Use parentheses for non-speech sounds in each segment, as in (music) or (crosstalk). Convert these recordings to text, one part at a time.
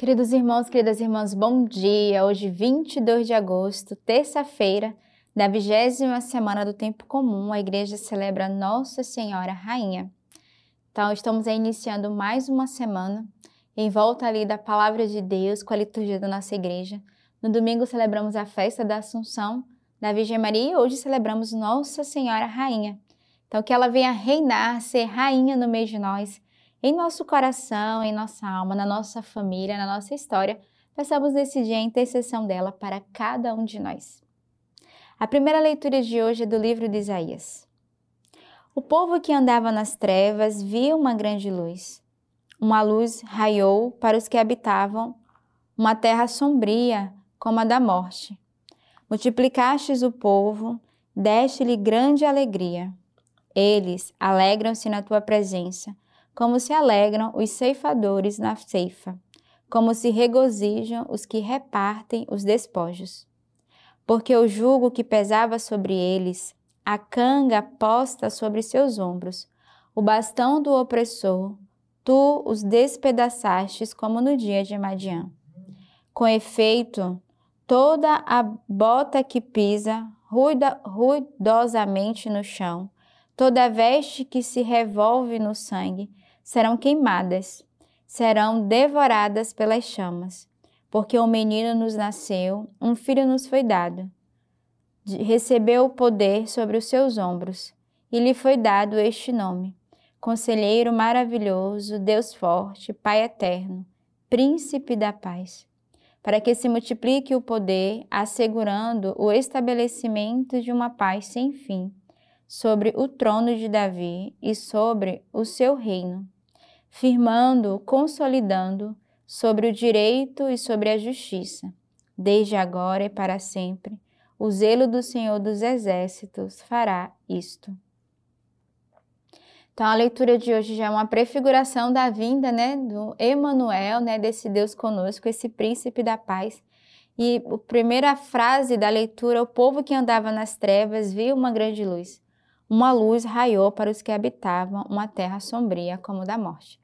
Queridos irmãos, queridas irmãs, bom dia. Hoje, 22 de agosto, terça-feira, da vigésima semana do tempo comum, a igreja celebra Nossa Senhora Rainha. Então, estamos iniciando mais uma semana em volta ali da palavra de Deus com a liturgia da nossa igreja. No domingo celebramos a festa da Assunção da Virgem Maria e hoje celebramos Nossa Senhora Rainha. Então, que ela venha reinar, ser rainha no meio de nós em nosso coração, em nossa alma, na nossa família, na nossa história, peçamos nesse dia a intercessão dela para cada um de nós. A primeira leitura de hoje é do livro de Isaías. O povo que andava nas trevas viu uma grande luz. Uma luz raiou para os que habitavam uma terra sombria como a da morte. Multiplicastes o povo, deste-lhe grande alegria. Eles alegram-se na tua presença como se alegram os ceifadores na ceifa, como se regozijam os que repartem os despojos. Porque o jugo que pesava sobre eles, a canga posta sobre seus ombros, o bastão do opressor, tu os despedaçastes como no dia de Madian. Com efeito, toda a bota que pisa ruidosamente no chão, toda a veste que se revolve no sangue, serão queimadas, serão devoradas pelas chamas, porque um menino nos nasceu, um filho nos foi dado. Recebeu o poder sobre os seus ombros, e lhe foi dado este nome: Conselheiro maravilhoso, Deus forte, Pai eterno, Príncipe da paz. Para que se multiplique o poder, assegurando o estabelecimento de uma paz sem fim sobre o trono de Davi e sobre o seu reino firmando, consolidando sobre o direito e sobre a justiça, desde agora e para sempre. O zelo do Senhor dos Exércitos fará isto. Então a leitura de hoje já é uma prefiguração da vinda, né, do Emanuel, né, desse Deus conosco, esse príncipe da paz. E a primeira frase da leitura, o povo que andava nas trevas viu uma grande luz. Uma luz raiou para os que habitavam uma terra sombria como da morte.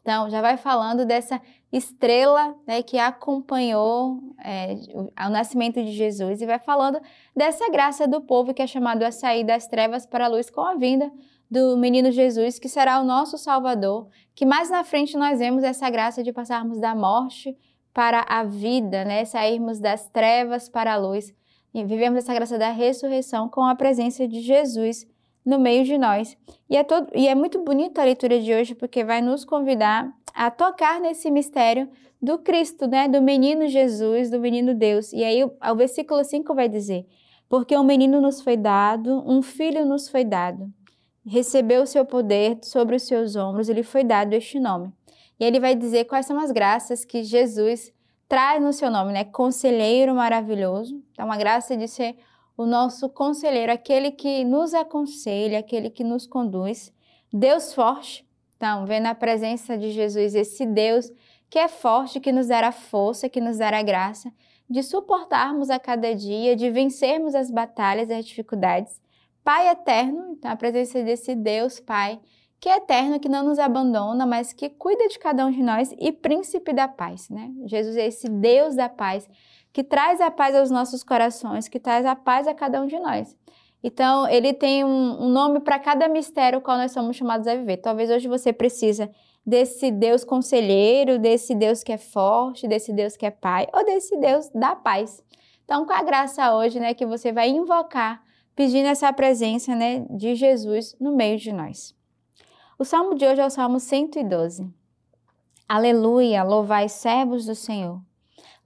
Então, já vai falando dessa estrela né, que acompanhou é, o, o, nascimento de Jesus e vai falando dessa graça do povo que é chamado a sair das trevas para a luz com a vinda do menino Jesus, que será o nosso Salvador, que mais na frente nós vemos essa graça de passarmos da morte para a vida, né? sairmos das trevas para a luz e vivemos essa graça da ressurreição com a presença de Jesus no meio de nós. E é, todo, e é muito bonita a leitura de hoje porque vai nos convidar a tocar nesse mistério do Cristo, né? Do menino Jesus, do menino Deus. E aí o, o versículo 5 vai dizer: Porque um menino nos foi dado, um filho nos foi dado. Recebeu o seu poder sobre os seus ombros e lhe foi dado este nome. E ele vai dizer quais são as graças que Jesus traz no seu nome, né? Conselheiro maravilhoso. Então, a graça de ser o nosso conselheiro, aquele que nos aconselha, aquele que nos conduz. Deus forte, então, vendo a presença de Jesus, esse Deus que é forte, que nos dará força, que nos dará graça de suportarmos a cada dia, de vencermos as batalhas as dificuldades. Pai eterno, então a presença desse Deus Pai, que é eterno, que não nos abandona, mas que cuida de cada um de nós e príncipe da paz, né? Jesus é esse Deus da paz que traz a paz aos nossos corações, que traz a paz a cada um de nós. Então, ele tem um, um nome para cada mistério qual nós somos chamados a viver. Talvez hoje você precisa desse Deus conselheiro, desse Deus que é forte, desse Deus que é pai, ou desse Deus da paz. Então, com a graça hoje, né, que você vai invocar, pedindo essa presença, né, de Jesus no meio de nós. O salmo de hoje é o Salmo 112. Aleluia, louvai servos do Senhor.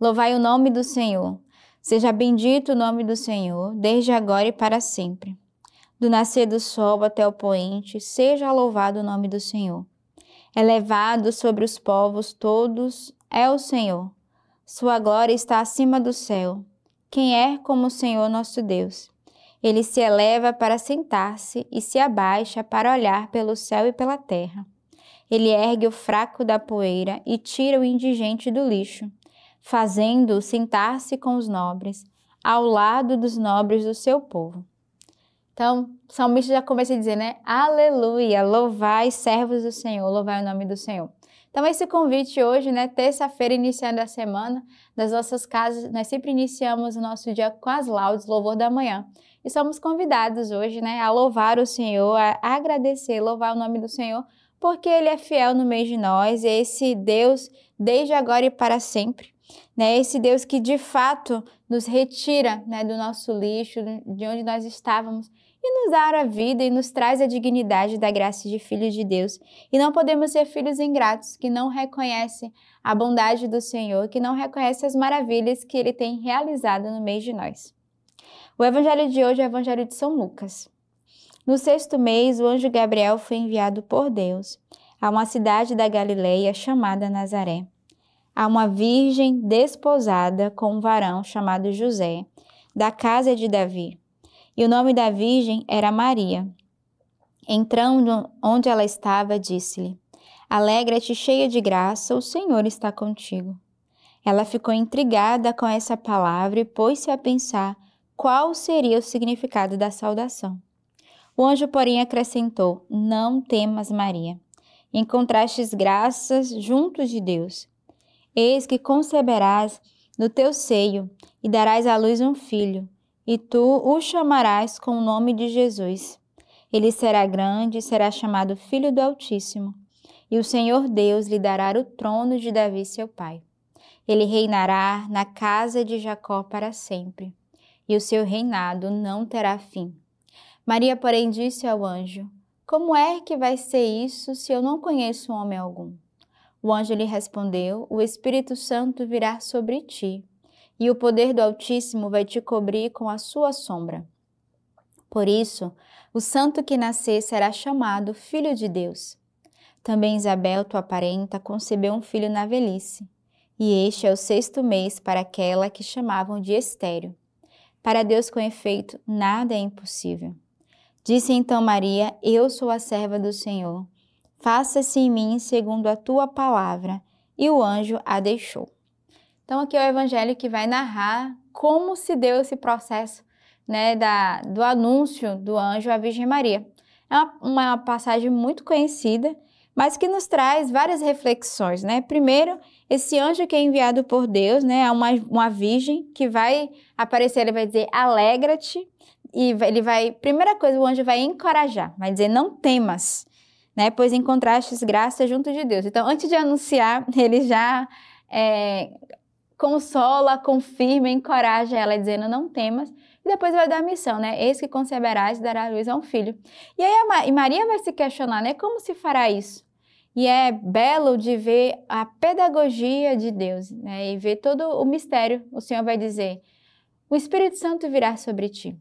Louvai o nome do Senhor. Seja bendito o nome do Senhor, desde agora e para sempre. Do nascer do sol até o poente, seja louvado o nome do Senhor. Elevado sobre os povos todos é o Senhor. Sua glória está acima do céu. Quem é como o Senhor nosso Deus? Ele se eleva para sentar-se e se abaixa para olhar pelo céu e pela terra. Ele ergue o fraco da poeira e tira o indigente do lixo fazendo-o sentar-se com os nobres, ao lado dos nobres do seu povo. Então, o salmista já começa a dizer, né? Aleluia, louvai servos do Senhor, louvai o nome do Senhor. Então, esse convite hoje, né, terça-feira, iniciando a semana, das nossas casas, nós sempre iniciamos o nosso dia com as laudes, louvor da manhã. E somos convidados hoje, né, a louvar o Senhor, a agradecer, louvar o nome do Senhor, porque Ele é fiel no meio de nós, e esse Deus, desde agora e para sempre, né, esse Deus que de fato nos retira, né, do nosso lixo, de onde nós estávamos, e nos dá a vida e nos traz a dignidade da graça de filhos de Deus. E não podemos ser filhos ingratos que não reconhecem a bondade do Senhor, que não reconhecem as maravilhas que Ele tem realizado no meio de nós. O evangelho de hoje é o evangelho de São Lucas. No sexto mês, o anjo Gabriel foi enviado por Deus a uma cidade da Galileia chamada Nazaré, a uma virgem desposada com um varão chamado José, da casa de Davi e o nome da virgem era Maria. Entrando onde ela estava, disse-lhe: Alegra-te, cheia de graça, o Senhor está contigo. Ela ficou intrigada com essa palavra e pôs-se a pensar qual seria o significado da saudação. O anjo, porém, acrescentou: Não temas, Maria. Encontrastes graças junto de Deus. Eis que conceberás no teu seio e darás à luz um filho e tu o chamarás com o nome de Jesus. Ele será grande e será chamado Filho do Altíssimo, e o Senhor Deus lhe dará o trono de Davi, seu pai. Ele reinará na casa de Jacó para sempre, e o seu reinado não terá fim. Maria, porém, disse ao anjo: Como é que vai ser isso se eu não conheço homem algum? O anjo lhe respondeu: O Espírito Santo virá sobre ti e o poder do Altíssimo vai te cobrir com a sua sombra. Por isso, o santo que nascer será chamado Filho de Deus. Também Isabel, tua parenta, concebeu um filho na velhice, e este é o sexto mês para aquela que chamavam de estéreo. Para Deus, com efeito, nada é impossível. Disse então Maria: Eu sou a serva do Senhor. Faça-se em mim segundo a tua palavra. E o anjo a deixou. Então, aqui é o evangelho que vai narrar como se deu esse processo né, da, do anúncio do anjo à Virgem Maria. É uma, uma passagem muito conhecida, mas que nos traz várias reflexões, né? Primeiro, esse anjo que é enviado por Deus, né, é uma, uma virgem que vai aparecer, ele vai dizer, alegra-te, e ele vai, primeira coisa, o anjo vai encorajar, vai dizer, não temas, né, pois encontrastes graça junto de Deus. Então, antes de anunciar, (laughs) ele já é, consola, confirma, encoraja ela, dizendo não temas. E depois vai dar a missão, né? Eis que conceberás e dará luz a um filho. E aí a e Maria vai se questionar, né? Como se fará isso? E é belo de ver a pedagogia de Deus, né? E ver todo o mistério. O Senhor vai dizer: o Espírito Santo virá sobre ti.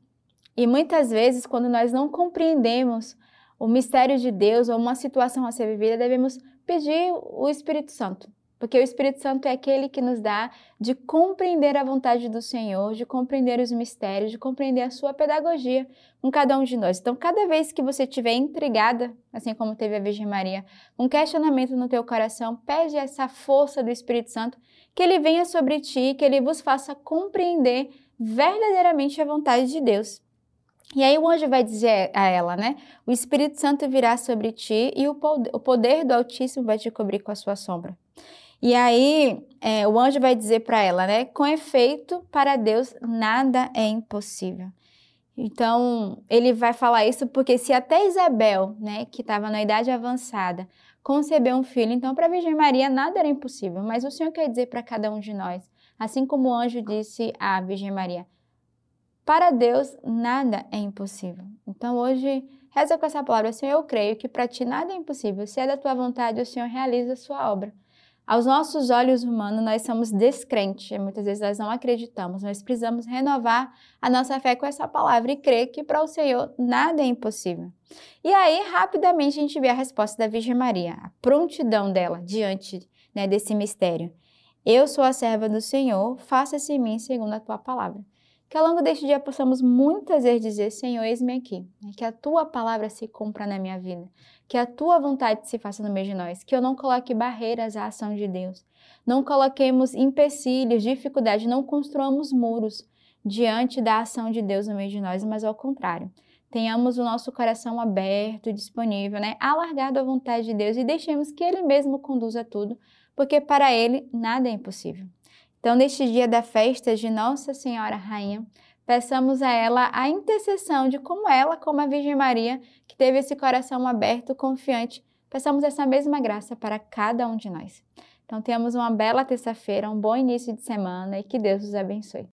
E muitas vezes, quando nós não compreendemos o mistério de Deus ou uma situação a ser vivida, devemos pedir o Espírito Santo. Porque o Espírito Santo é aquele que nos dá de compreender a vontade do Senhor, de compreender os mistérios, de compreender a sua pedagogia com cada um de nós. Então, cada vez que você estiver intrigada, assim como teve a Virgem Maria, um questionamento no teu coração, pede essa força do Espírito Santo, que ele venha sobre ti, que ele vos faça compreender verdadeiramente a vontade de Deus. E aí o anjo vai dizer a ela, né? O Espírito Santo virá sobre ti e o poder do Altíssimo vai te cobrir com a sua sombra. E aí é, o anjo vai dizer para ela, né? Com efeito, para Deus nada é impossível. Então ele vai falar isso porque se até Isabel, né, que estava na idade avançada, concebeu um filho, então para a Virgem Maria nada era impossível. Mas o Senhor quer dizer para cada um de nós, assim como o anjo disse à Virgem Maria, para Deus nada é impossível. Então hoje reza com essa palavra, Senhor, eu creio que para ti nada é impossível. Se é da tua vontade, o Senhor realiza a sua obra. Aos nossos olhos humanos, nós somos descrentes, muitas vezes nós não acreditamos, nós precisamos renovar a nossa fé com essa palavra e crer que para o Senhor nada é impossível. E aí, rapidamente, a gente vê a resposta da Virgem Maria, a prontidão dela diante né, desse mistério. Eu sou a serva do Senhor, faça-se em mim segundo a tua palavra. Que ao longo deste dia possamos muitas vezes dizer: Senhor, eis-me aqui. Que a tua palavra se cumpra na minha vida que a tua vontade se faça no meio de nós, que eu não coloque barreiras à ação de Deus, não coloquemos empecilhos, dificuldades, não construamos muros diante da ação de Deus no meio de nós, mas ao contrário, tenhamos o nosso coração aberto, disponível, né? alargado à vontade de Deus e deixemos que Ele mesmo conduza tudo, porque para Ele nada é impossível. Então, neste dia da festa de Nossa Senhora Rainha, peçamos a ela a intercessão de como ela, como a Virgem Maria, que teve esse coração aberto, confiante, peçamos essa mesma graça para cada um de nós. Então, tenhamos uma bela terça-feira, um bom início de semana e que Deus os abençoe.